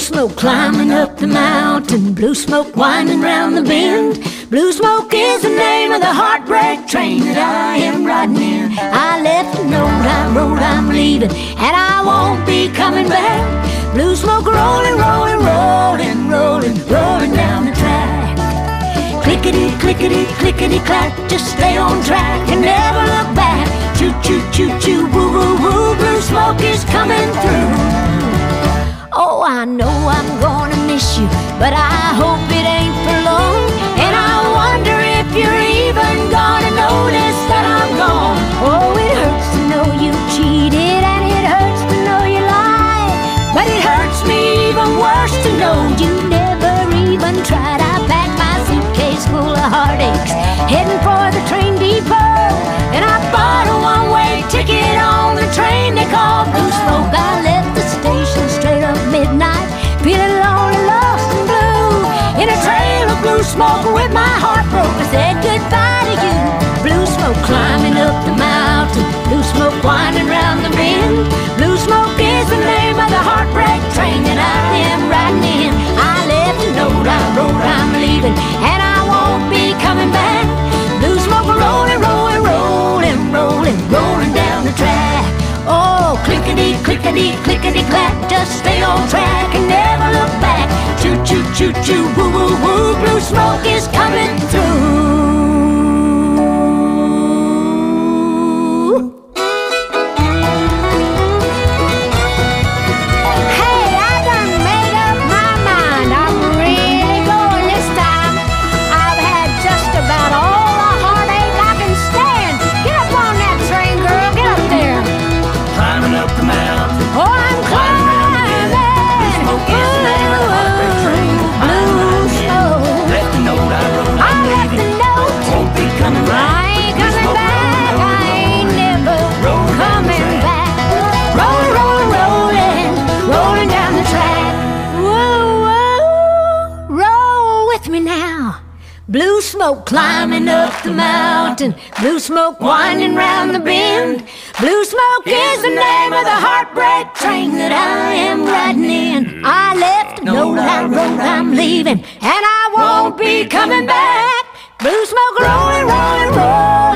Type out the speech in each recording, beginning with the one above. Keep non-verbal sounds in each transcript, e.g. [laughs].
smoke climbing up the mountain, blue smoke winding round the bend. Blue smoke is the name of the heartbreak train that I am riding in. I left a note, wrote, I'm leaving, and I won't be coming back. Blue smoke rolling, rolling, rolling, rolling, rolling down the track. Clickety, clickety, clickety clack, just stay on track and never look back. Choo choo choo choo, woo woo woo, blue smoke is coming through. Oh, I know I'm gonna miss you, but I hope it ain't for long. And I wonder if you're even gonna notice that I'm gone. Oh, it hurts to know you cheated, and it hurts to know you lied. But it hurts me even worse to know you never even tried. I packed my suitcase full of heartaches, heading for the train depot. And I bought a one-way ticket on the train they call Blue Smoke. I left midnight, feeling lonely, lost and blue. In a trail of blue smoke with my heart broke, I said goodbye to you. Blue smoke climbing up the mountain, blue smoke winding round the bend. Blue smoke is the name of the heartbreak train that I am riding in. I left a note, I wrote, I'm leaving, and I won't be coming back. Blue smoke rolling, rolling, rolling, rolling, rolling down the track. Oh, clickety, clickety, clickety on track and never look back. Choo choo choo choo, woo woo woo, blue smoke is coming smoke climbing up the mountain, blue smoke winding round the bend. Blue smoke is the name of the heartbreak train that I am riding in. Mm-hmm. I left no I wrote, I'm leaving, and I won't be coming back. Blue smoke rolling, rolling, rolling,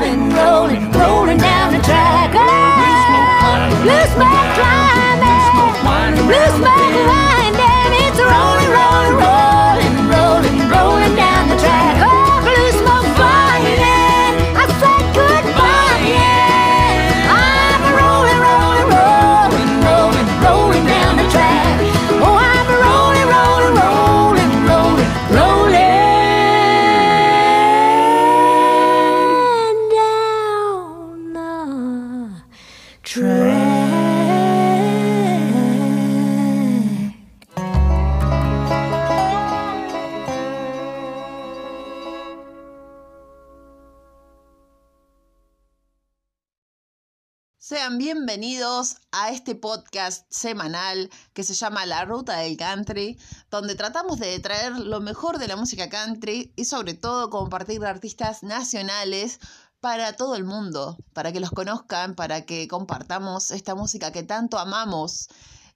bienvenidos a este podcast semanal que se llama La Ruta del Country, donde tratamos de traer lo mejor de la música country y sobre todo compartir artistas nacionales para todo el mundo, para que los conozcan, para que compartamos esta música que tanto amamos.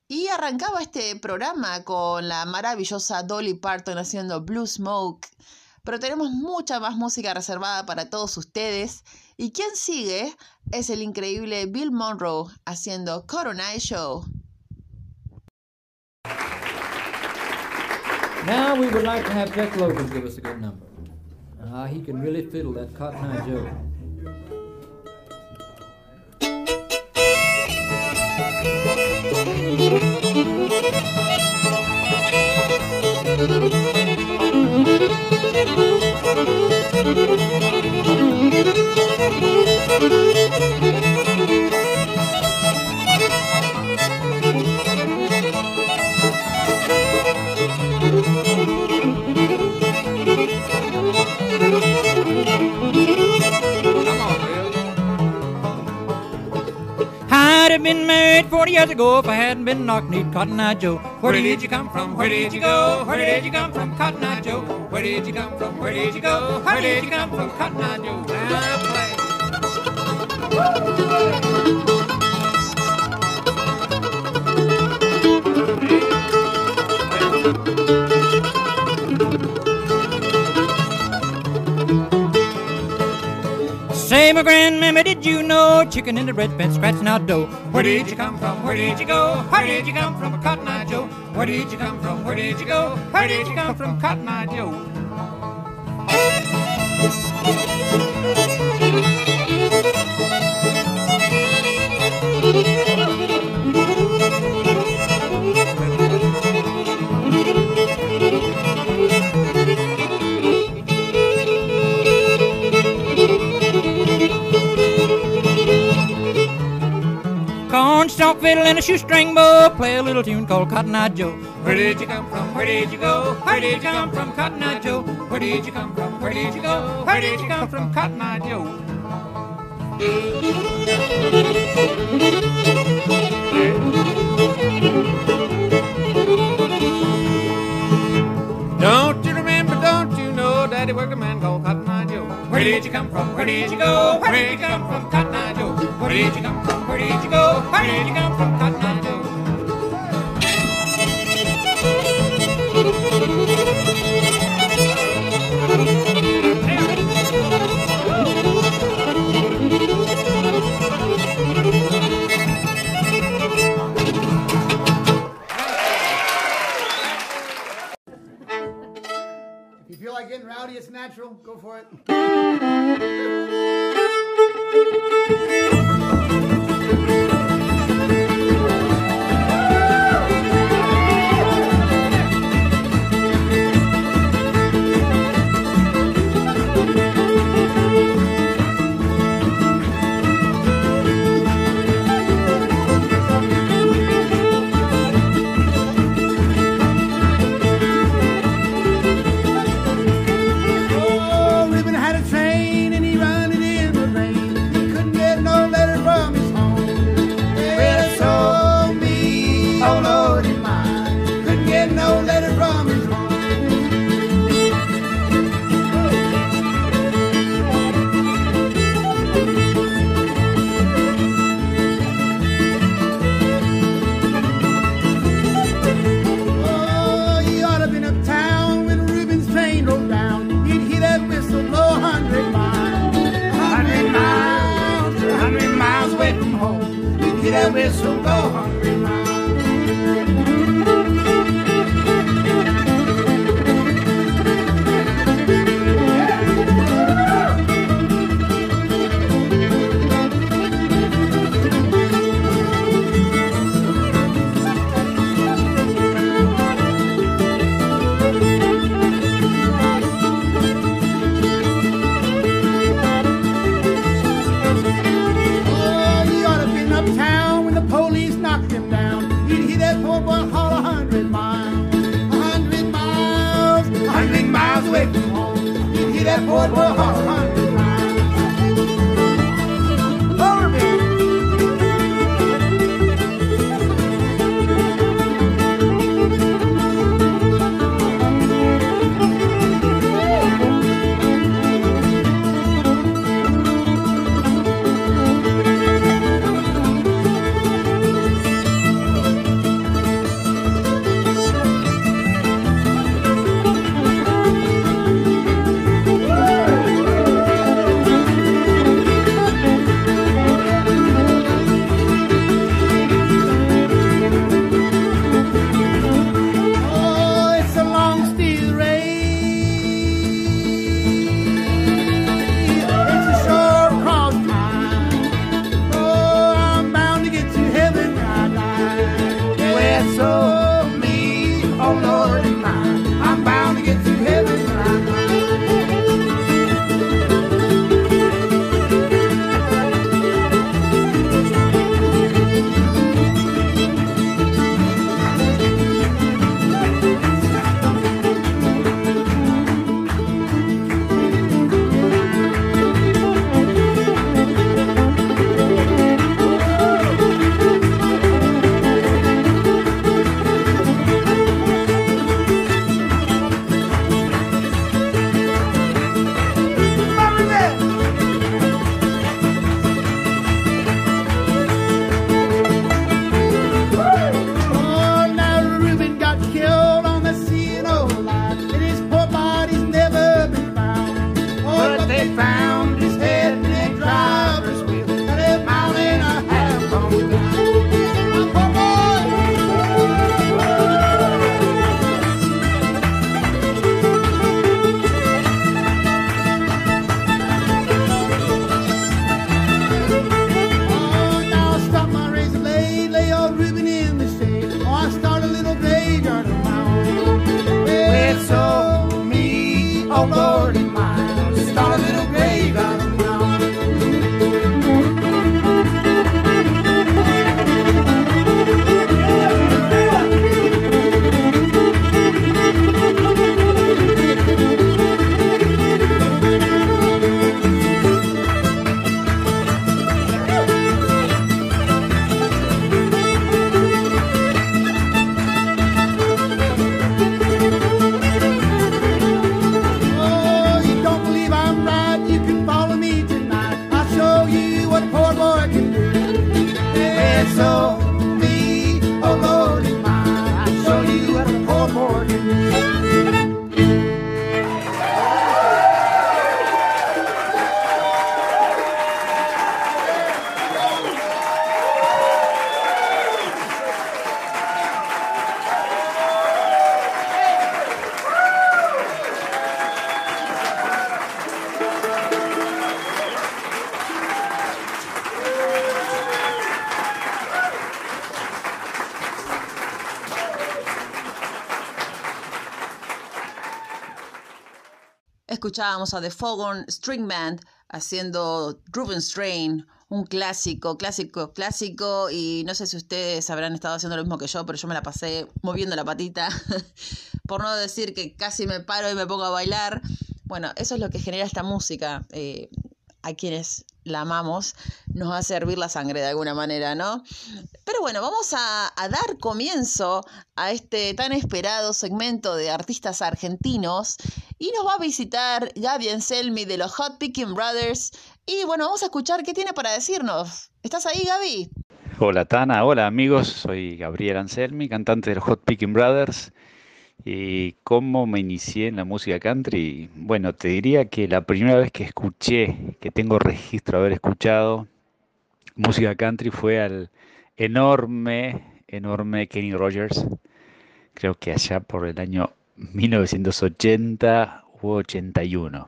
Y arrancaba este programa con la maravillosa Dolly Parton haciendo Blue Smoke. Pero tenemos mucha más música reservada para todos ustedes. Y quien sigue es el increíble Bill Monroe haciendo Corona Show. Now we would like to have Jeff Logan give us a good number. Ah, he can really fiddle that Cotton Eye Joe. I'd have been married 40 years ago if I hadn't been knock-kneed Cotton Eye Joe. Where did you come from? Where did you go? Where did you come from, Cotton Eye Joe? Where did you come from? Where did you go? Where did you come from, Cotton Eye Joe? Say, my grandmammy, did you know chicken in the bread pan scratching out dough? Where did you come from? Where did you go? Where did you come from, Cotton Eye Joe? Where did you come from? Where did you go? Where did you come from, Cotton Eye Joe? Fiddle and a shoestring bow. Play a little tune called Cotton Eye Joe. Where did you come from? Where did you go? Where did you come from, Cotton Eye Joe? Where did you come from? Where did you go? Where did you come from, Cotton Eye Joe? Don't you remember, don't you know, Daddy worked a man called Cotton Eye Joe? Where did you come from? Where did you go? Where did you come from, Cotton Eye Joe? Where did you come from? Where did you go? Where did you come from, this will go hungry. Omaha. Escuchábamos a The Foghorn String Band haciendo Ruben Strain, un clásico, clásico, clásico. Y no sé si ustedes habrán estado haciendo lo mismo que yo, pero yo me la pasé moviendo la patita. [laughs] Por no decir que casi me paro y me pongo a bailar. Bueno, eso es lo que genera esta música. eh, a quienes la amamos, nos hace hervir la sangre de alguna manera, ¿no? Pero bueno, vamos a, a dar comienzo a este tan esperado segmento de artistas argentinos y nos va a visitar Gaby Anselmi de los Hot Picking Brothers. Y bueno, vamos a escuchar qué tiene para decirnos. ¿Estás ahí, Gaby? Hola Tana, hola amigos, soy Gabriel Anselmi, cantante de los Hot Picking Brothers. ¿Y cómo me inicié en la música country? Bueno, te diría que la primera vez que escuché, que tengo registro de haber escuchado música country fue al enorme, enorme Kenny Rogers. Creo que allá por el año 1980 u 81.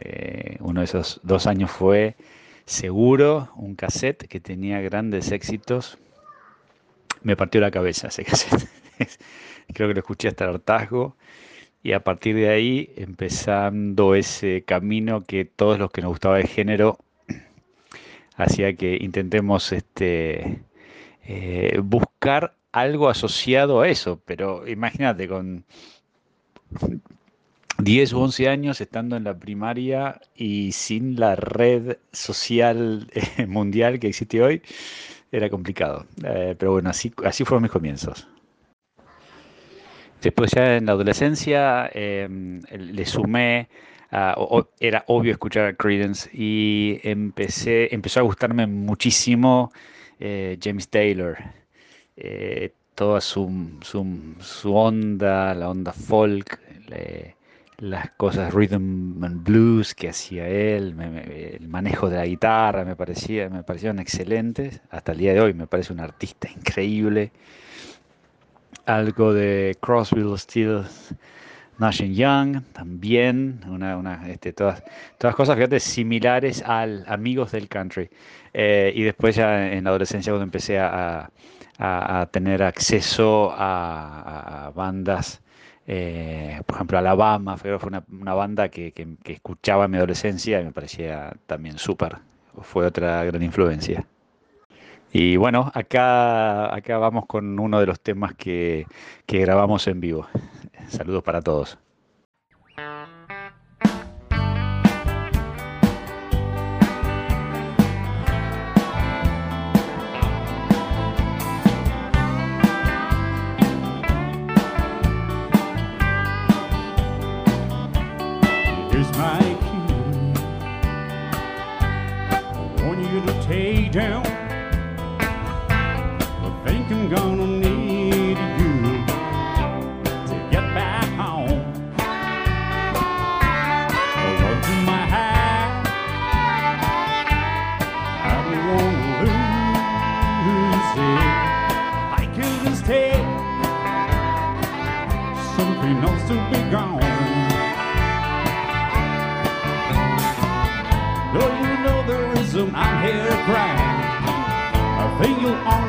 Eh, uno de esos dos años fue seguro un cassette que tenía grandes éxitos. Me partió la cabeza ese cassette. [laughs] Creo que lo escuché hasta el hartazgo. Y a partir de ahí, empezando ese camino que todos los que nos gustaba el género, [clears throat] hacía que intentemos este, eh, buscar algo asociado a eso. Pero imagínate, con 10 u 11 años estando en la primaria y sin la red social eh, mundial que existe hoy, era complicado. Eh, pero bueno, así, así fueron mis comienzos. Después ya en la adolescencia eh, le sumé, o- era obvio escuchar a Creedence y empecé, empezó a gustarme muchísimo eh, James Taylor. Eh, toda su, su- onda, la onda folk, las cosas rhythm and blues que hacía él, el manejo de la guitarra me parecía, me parecieron excelentes. Hasta el día de hoy me parece un artista increíble algo de Crosby, Stills, Nash Young, también, una, una, este, todas, todas cosas, fíjate, similares al Amigos del Country. Eh, y después ya en la adolescencia cuando empecé a, a- tener acceso a, bandas, eh, por ejemplo Alabama, fue fue una, una banda que, que- que escuchaba en mi adolescencia y me parecía también súper, fue otra gran influencia. Y bueno, acá, acá vamos con uno de los temas que, que grabamos en vivo. Saludos para todos.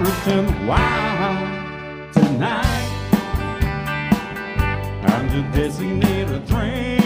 something wild tonight. I'm the designated drink.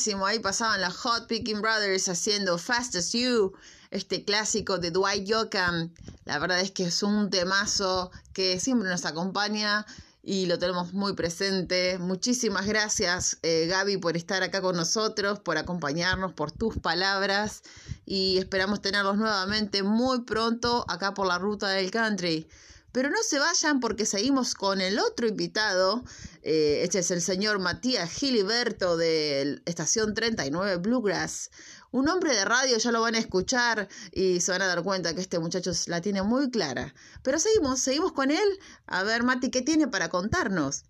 Ahí pasaban las Hot Picking Brothers haciendo Fast as You, este clásico de Dwight Yoakam. La verdad es que es un temazo que siempre nos acompaña y lo tenemos muy presente. Muchísimas gracias, eh, Gaby, por estar acá con nosotros, por acompañarnos, por tus palabras y esperamos tenerlos nuevamente muy pronto acá por la ruta del country. Pero no se vayan porque seguimos con el otro invitado. Eh, este es el señor Matías Giliberto de Estación 39 Bluegrass. Un hombre de radio, ya lo van a escuchar y se van a dar cuenta que este muchacho la tiene muy clara. Pero seguimos, seguimos con él. A ver, Mati, ¿qué tiene para contarnos?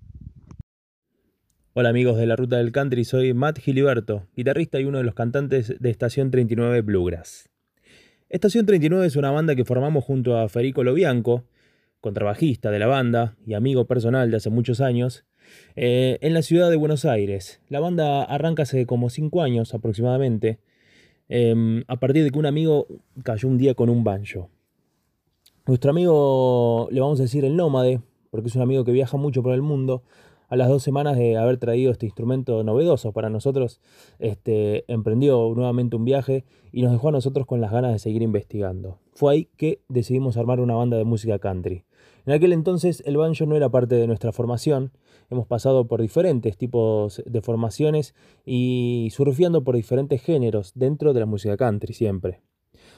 Hola amigos de la Ruta del Country, soy Matt Giliberto, guitarrista y uno de los cantantes de Estación 39 Bluegrass. Estación 39 es una banda que formamos junto a Federico Lobianco, contrabajista de la banda y amigo personal de hace muchos años, eh, en la ciudad de Buenos Aires. La banda arranca hace como 5 años aproximadamente, em, a partir de que un amigo cayó un día con un banjo. Nuestro amigo, le vamos a decir el nómade, porque es un amigo que viaja mucho por el mundo, a las dos semanas de haber traído este instrumento novedoso para nosotros, este, emprendió nuevamente un viaje y nos dejó a nosotros con las ganas de seguir investigando. Fue ahí que decidimos armar una banda de música country. En aquel entonces el banjo no era parte de nuestra formación, hemos pasado por diferentes tipos de formaciones y surfeando por diferentes géneros dentro de la música country siempre.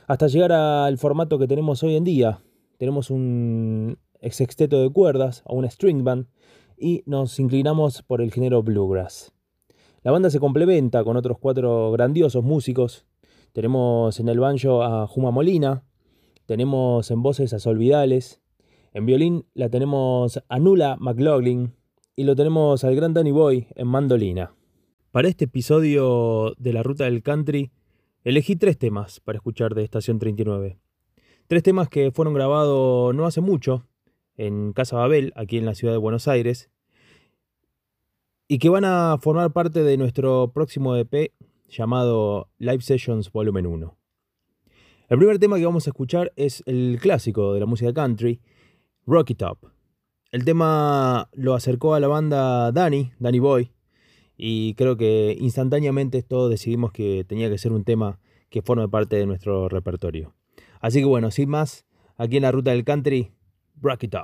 Hasta llegar al formato que tenemos hoy en día. Tenemos un sexteto de cuerdas o una string band y nos inclinamos por el género bluegrass. La banda se complementa con otros cuatro grandiosos músicos. Tenemos en el banjo a Juma Molina, tenemos en voces a Sol Vidales, en violín la tenemos a Nula McLaughlin y lo tenemos al gran Danny Boy en mandolina. Para este episodio de la Ruta del Country elegí tres temas para escuchar de Estación 39. Tres temas que fueron grabados no hace mucho en Casa Babel, aquí en la ciudad de Buenos Aires, y que van a formar parte de nuestro próximo EP llamado Live Sessions Volumen 1. El primer tema que vamos a escuchar es el clásico de la música country, Rocky Top. El tema lo acercó a la banda Danny, Danny Boy, y creo que instantáneamente todos decidimos que tenía que ser un tema que forme parte de nuestro repertorio. Así que bueno, sin más, aquí en la ruta del country, Rock It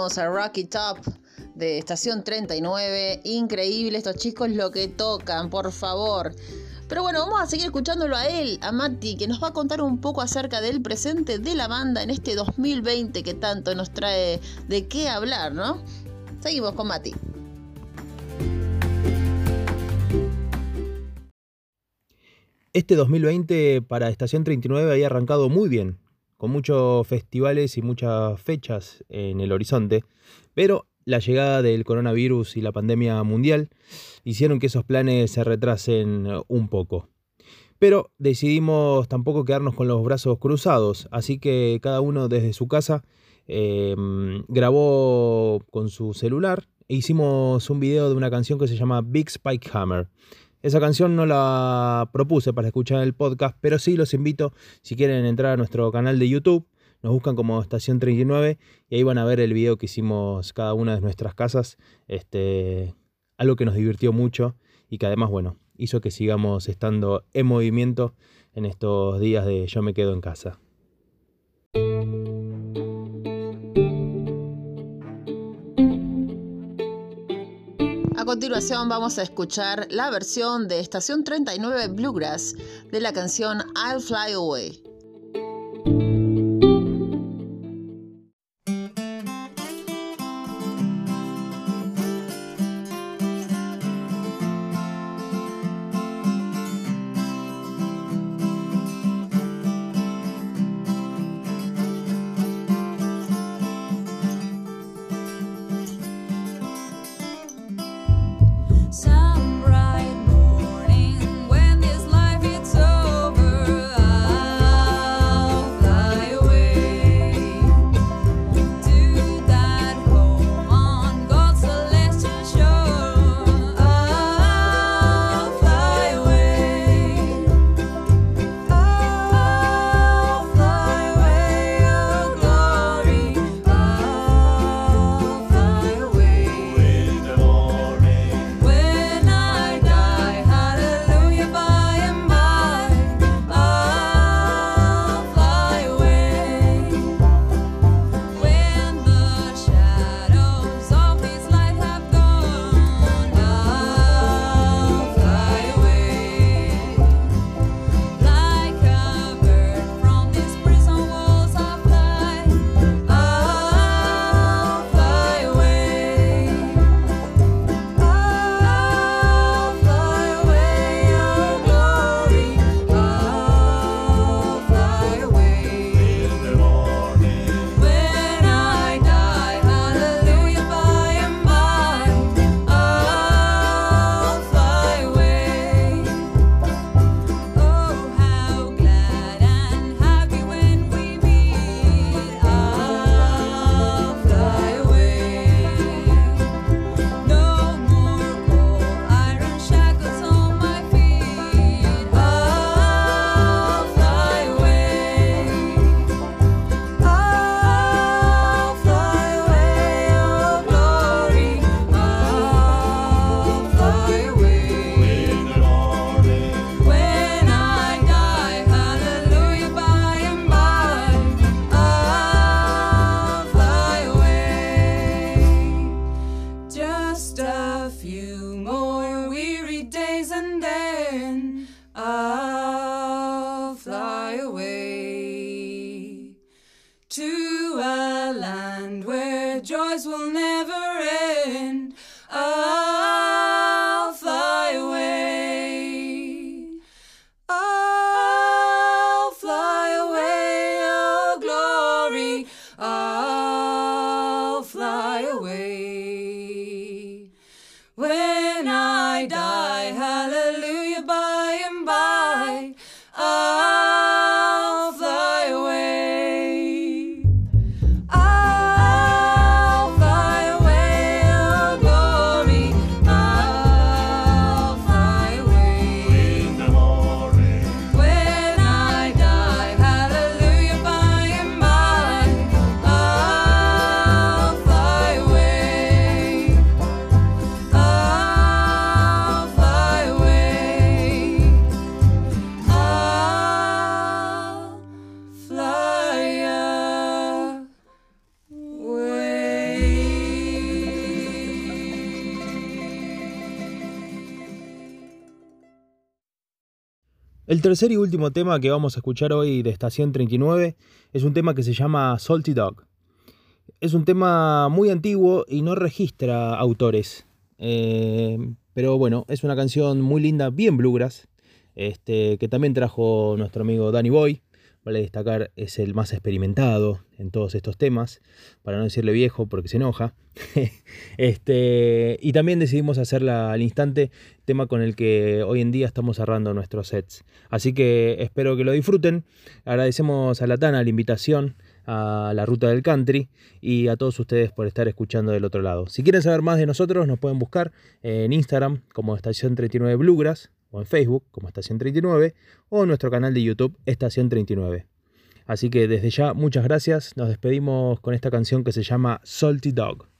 a Rocky Top de Estación 39. Increíble estos chicos lo que tocan, por favor. Pero bueno, vamos a seguir escuchándolo a él, a Mati, que nos va a contar un poco acerca del presente de la banda en este 2020 que tanto nos trae de qué hablar, ¿no? Seguimos con Mati. Este 2020 para Estación 39 había arrancado muy bien, con muchos festivales y muchas fechas en el horizonte, pero la llegada del coronavirus y la pandemia mundial hicieron que esos planes se retrasen un poco. Pero decidimos tampoco quedarnos con los brazos cruzados, así que cada uno desde su casa eh, grabó con su celular e hicimos un video de una canción que se llama Big Spike Hammer. Esa canción no la propuse para escuchar el podcast, pero sí los invito, si quieren entrar a nuestro canal de YouTube, nos buscan como Estación 39 y ahí van a ver el video que hicimos cada una de nuestras casas. Este, algo que nos divirtió mucho y que además, bueno, hizo que sigamos estando en movimiento en estos días de yo me quedo en casa. Continuación vamos a escuchar la versión de Estación 39 Bluegrass de la canción I'll Fly Away. Tercer y último tema que vamos a escuchar hoy de Estación 39 es un tema que se llama Salty Dog. Es un tema muy antiguo y no registra autores. Eh, pero bueno, es una canción muy linda, bien bluegrass, este, que también trajo nuestro amigo Danny Boy. Vale destacar, es el más experimentado en todos estos temas, para no decirle viejo porque se enoja. [laughs] este, y también decidimos hacerla al instante, tema con el que hoy en día estamos cerrando nuestros sets. Así que espero que lo disfruten. Agradecemos a Latana la invitación a la ruta del country y a todos ustedes por estar escuchando del otro lado. Si quieren saber más de nosotros, nos pueden buscar en Instagram como Estación 39 Bluegrass o en Facebook como Estación 39 o en nuestro canal de YouTube Estación 39. Así que desde ya muchas gracias, nos despedimos con esta canción que se llama Salty Dog.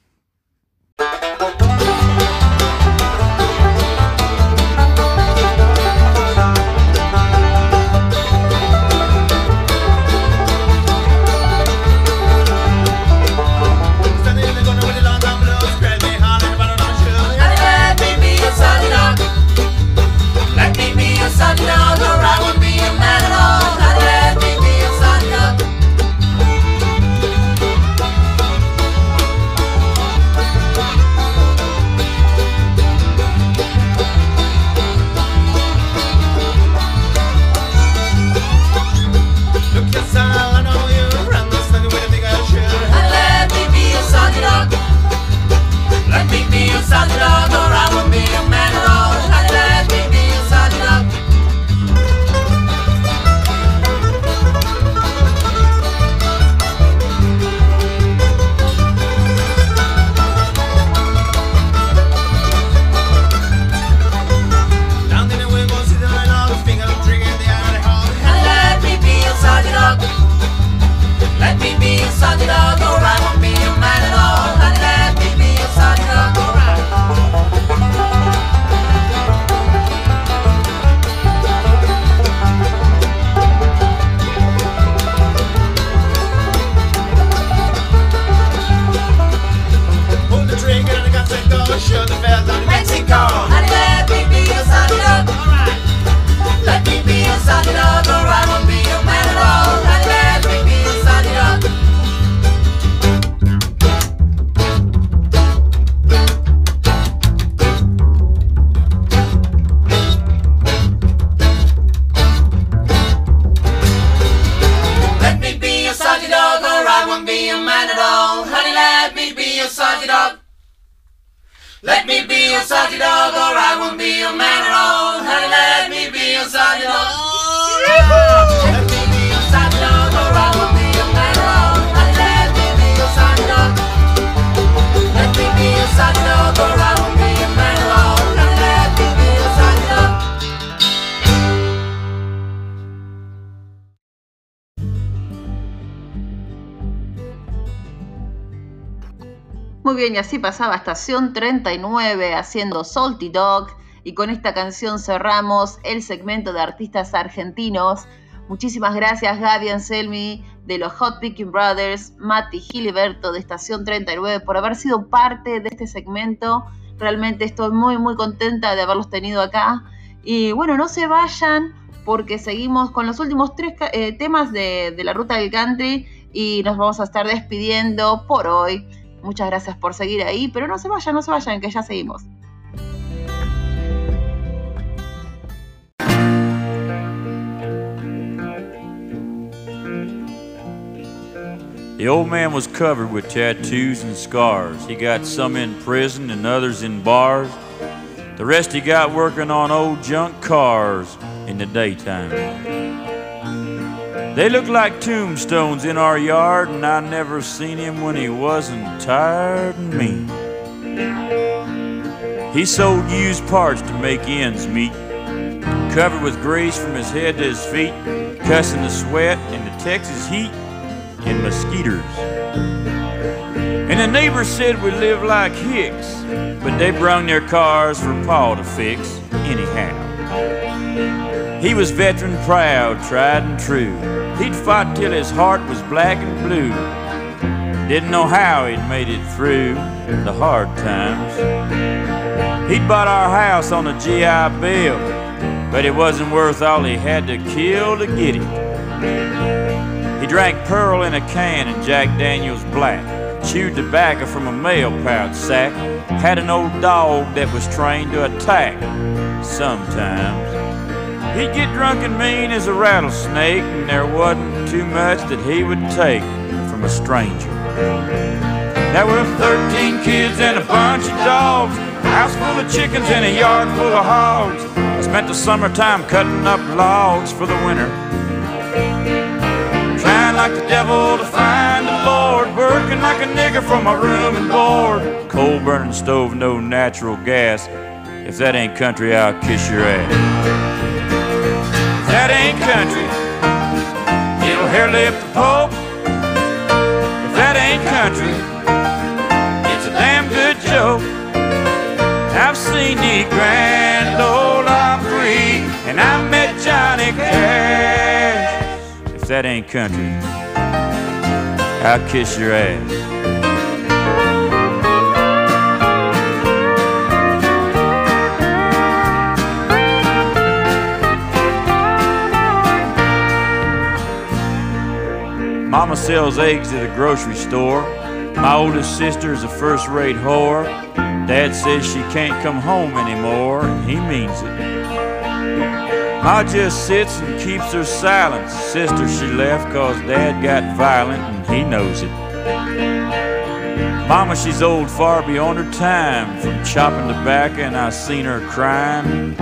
Muy bien, y así pasaba Estación 39 haciendo Salty Dog. Y con esta canción cerramos el segmento de artistas argentinos. Muchísimas gracias Gaby Anselmi de los Hot Picking Brothers, Mati Giliberto de Estación 39 por haber sido parte de este segmento. Realmente estoy muy muy contenta de haberlos tenido acá. Y bueno, no se vayan porque seguimos con los últimos tres eh, temas de la ruta del country y nos vamos a estar despidiendo por hoy. Muchas gracias por seguir ahí, pero no se vayan, no se vayan, que ya seguimos. The old man was covered with tattoos and scars. He got some in prison and others in bars. The rest he got working on old junk cars in the daytime. They look like tombstones in our yard, and I never seen him when he wasn't tired and mean. He sold used parts to make ends meet, covered with grease from his head to his feet, cussing the sweat and the Texas heat and mosquitoes. And the neighbors said we live like hicks, but they brung their cars for Paul to fix anyhow. He was veteran proud, tried and true. He'd fought till his heart was black and blue. Didn't know how he'd made it through the hard times. He'd bought our house on a GI Bill, but it wasn't worth all he had to kill to get it. He drank Pearl in a can and Jack Daniels Black, chewed tobacco from a mail pouch sack, had an old dog that was trained to attack sometimes. He'd get drunk and mean as a rattlesnake, and there wasn't too much that he would take from a stranger. There were 13 kids and a bunch of dogs, a house full of chickens and a yard full of hogs. I spent the summertime cutting up logs for the winter. Trying like the devil to find the Lord, working like a nigger for my room and board. Coal burning stove, no natural gas. If that ain't country, I'll kiss your ass. That ain't country, it'll hair lift the Pope. If that ain't country, it's a damn good joke. I've seen the Grand Ole Opry, and I met Johnny Cash. If that ain't country, I'll kiss your ass. Mama sells eggs at a grocery store. My oldest sister is a first rate whore. Dad says she can't come home anymore, and he means it. Ma just sits and keeps her silence. Sister, she left cause dad got violent, and he knows it. Mama, she's old far beyond her time from chopping tobacco, and I seen her crying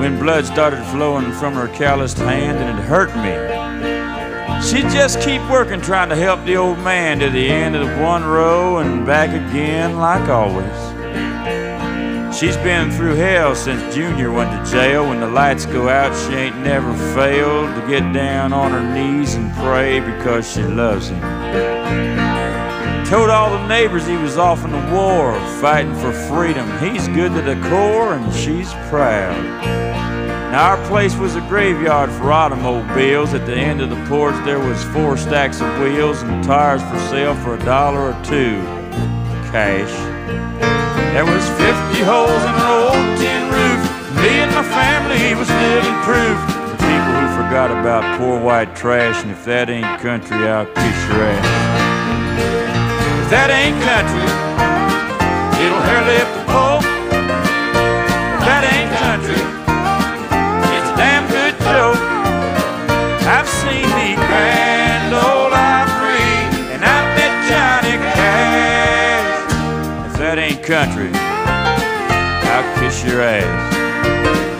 when blood started flowing from her calloused hand, and it hurt me. She'd just keep working trying to help the old man to the end of one row and back again like always. She's been through hell since Junior went to jail. When the lights go out, she ain't never failed to get down on her knees and pray because she loves him. Told all the neighbors he was off in the war, fighting for freedom. He's good to the core and she's proud. Now our place was a graveyard for automobiles. At the end of the porch there was four stacks of wheels and tires for sale for a dollar or two. Cash. There was 50 holes in an old tin roof. Me and my family was living proof. The people who forgot about poor white trash, and if that ain't country, I'll kiss your ass. If that ain't country, it'll hair lift the Pope. That ain't country, I'll kiss your ass.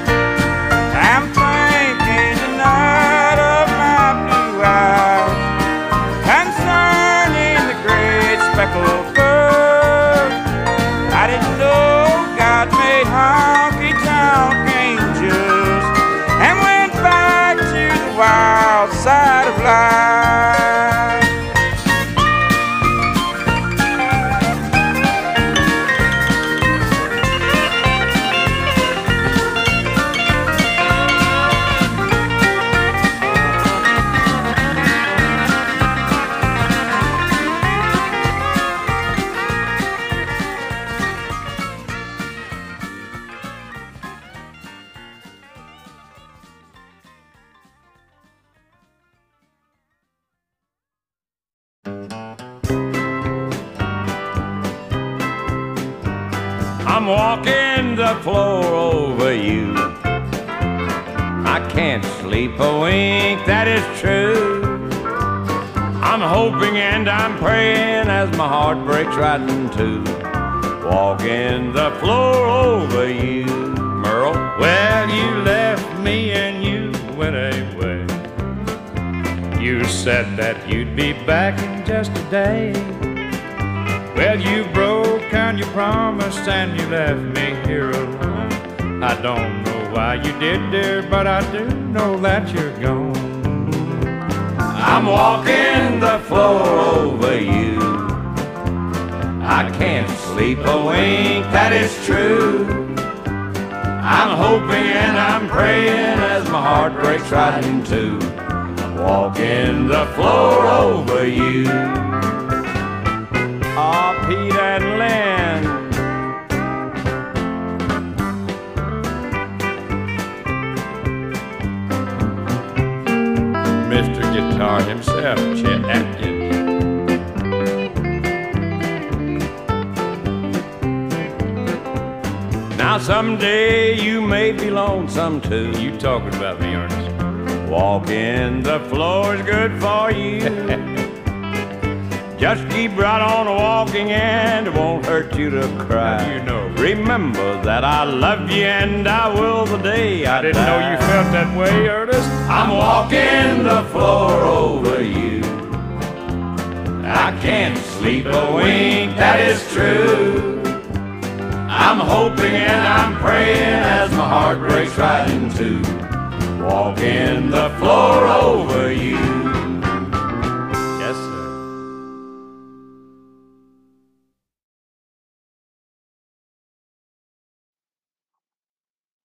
Heart breaks right in two. Walking the floor over you, Merle. Well, you left me and you went away. You said that you'd be back in just a day. Well, you broke and you promised and you left me here alone. I don't know why you did, dear, but I do know that you're gone. I'm walking the floor over you. I can't sleep a wink, that is true. I'm hoping and I'm praying as my heart breaks right in two. Walking the floor over you. Ah, Pete and Lynn. Mr. Guitar himself, Chet Now someday you may be lonesome too. You talking about me, Ernest? Walking the floor is good for you. [laughs] Just keep right on walking and it won't hurt you to cry. you know? Remember that I love you and I will the day I, I didn't know you felt that way, Ernest. I'm walking the floor over you. I can't sleep a wink, that is true. I'm hoping and I'm praying as my heart breaks right in two. Walking the floor over you. Yes, sir.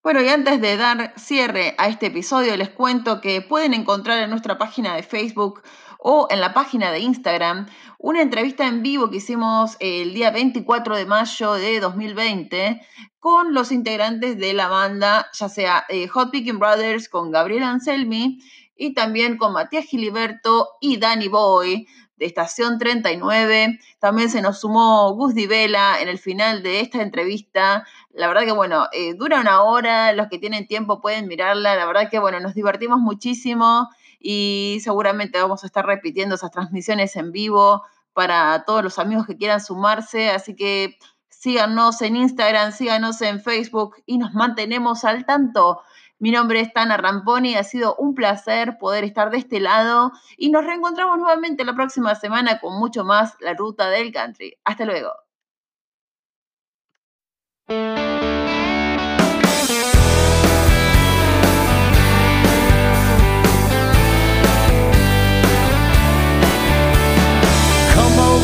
Bueno, y antes de dar cierre a este episodio, les cuento que pueden encontrar en nuestra página de Facebook o en la página de Instagram una entrevista en vivo que hicimos el día 24 de mayo de 2020 con los integrantes de la banda, ya sea eh, Hot Picking Brothers con Gabriel Anselmi y también con Matías Giliberto y Danny Boy de Estación 39. También se nos sumó Gus Di Vela en el final de esta entrevista. La verdad que, bueno, eh, dura una hora, los que tienen tiempo pueden mirarla. La verdad que, bueno, nos divertimos muchísimo y seguramente vamos a estar repitiendo esas transmisiones en vivo para todos los amigos que quieran sumarse. Así que síganos en Instagram, síganos en Facebook y nos mantenemos al tanto. Mi nombre es Tana Ramponi, ha sido un placer poder estar de este lado y nos reencontramos nuevamente la próxima semana con mucho más La Ruta del Country. Hasta luego.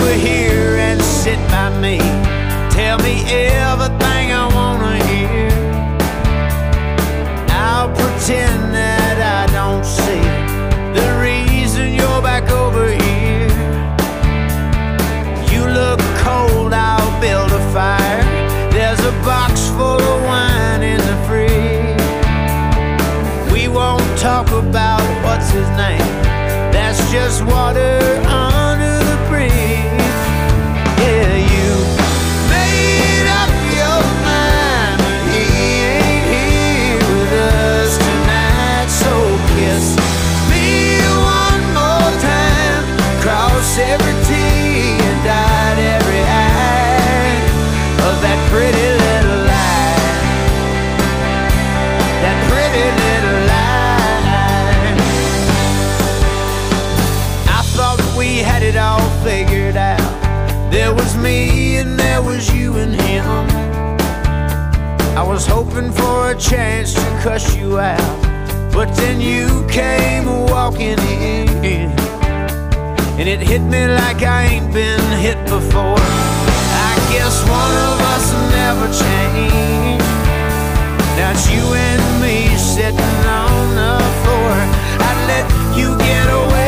Over here and sit by me. Tell me everything I wanna hear. I'll pretend that I don't see the reason you're back over here. You look cold, I'll build a fire. There's a box full of wine in the fridge. We won't talk about what's his name. That's just water chance to cuss you out. But then you came walking in. And it hit me like I ain't been hit before. I guess one of us never changed. It's you and me sitting on the floor. I let you get away